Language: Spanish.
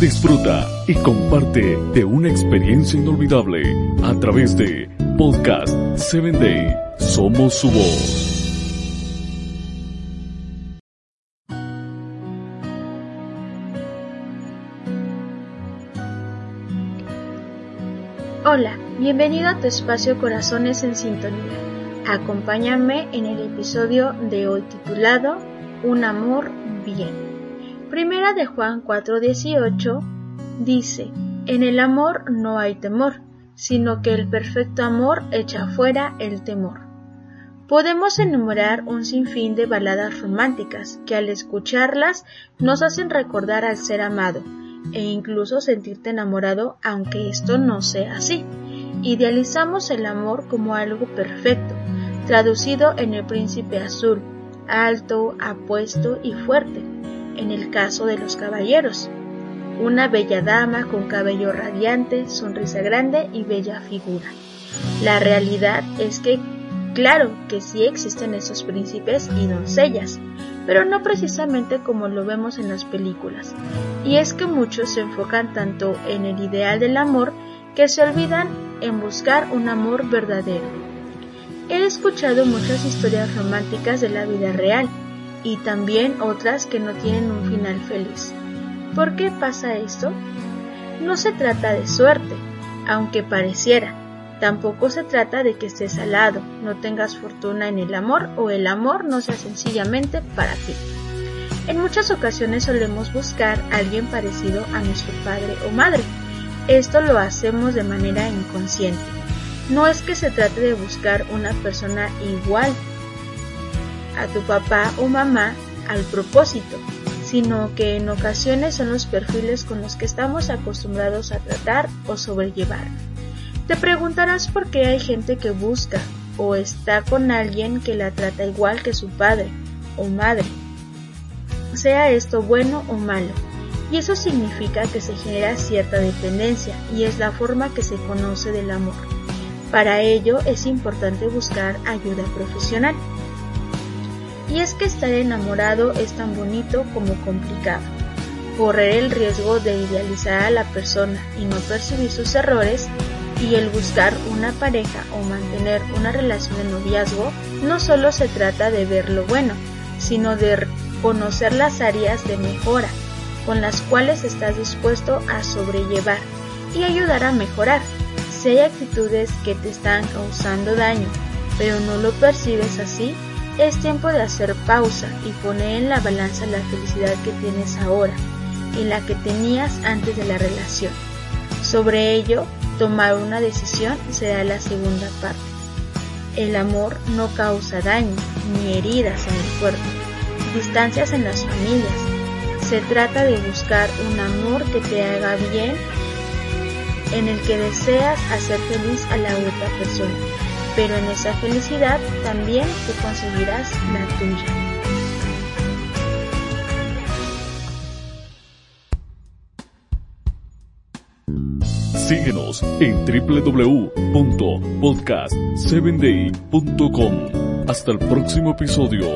Disfruta y comparte de una experiencia inolvidable a través de Podcast 7 Day. Somos su voz. Hola, bienvenido a tu espacio Corazones en Sintonía. Acompáñame en el episodio de hoy titulado Un amor bien. Primera de Juan 4:18 dice, En el amor no hay temor, sino que el perfecto amor echa fuera el temor. Podemos enumerar un sinfín de baladas románticas que al escucharlas nos hacen recordar al ser amado e incluso sentirte enamorado aunque esto no sea así. Idealizamos el amor como algo perfecto, traducido en el príncipe azul, alto, apuesto y fuerte, en el caso de los caballeros. Una bella dama con cabello radiante, sonrisa grande y bella figura. La realidad es que, claro que sí existen esos príncipes y doncellas, pero no precisamente como lo vemos en las películas. Y es que muchos se enfocan tanto en el ideal del amor que se olvidan en buscar un amor verdadero. He escuchado muchas historias románticas de la vida real y también otras que no tienen un final feliz. ¿Por qué pasa esto? No se trata de suerte, aunque pareciera. Tampoco se trata de que estés al lado, no tengas fortuna en el amor o el amor no sea sencillamente para ti. En muchas ocasiones solemos buscar a alguien parecido a nuestro padre o madre. Esto lo hacemos de manera inconsciente. No es que se trate de buscar una persona igual a tu papá o mamá al propósito, sino que en ocasiones son los perfiles con los que estamos acostumbrados a tratar o sobrellevar. Te preguntarás por qué hay gente que busca o está con alguien que la trata igual que su padre o madre, sea esto bueno o malo. Y eso significa que se genera cierta dependencia y es la forma que se conoce del amor. Para ello es importante buscar ayuda profesional. Y es que estar enamorado es tan bonito como complicado. Correr el riesgo de idealizar a la persona y no percibir sus errores y el buscar una pareja o mantener una relación de noviazgo no solo se trata de ver lo bueno, sino de conocer las áreas de mejora con las cuales estás dispuesto a sobrellevar y ayudar a mejorar. Si hay actitudes que te están causando daño, pero no lo percibes así, es tiempo de hacer pausa y poner en la balanza la felicidad que tienes ahora y la que tenías antes de la relación. Sobre ello, tomar una decisión será la segunda parte. El amor no causa daño ni heridas en el cuerpo, distancias en las familias. Se trata de buscar un amor que te haga bien, en el que deseas hacer feliz a la otra persona, pero en esa felicidad también te conseguirás la tuya. Síguenos en www.podcast7day.com. Hasta el próximo episodio.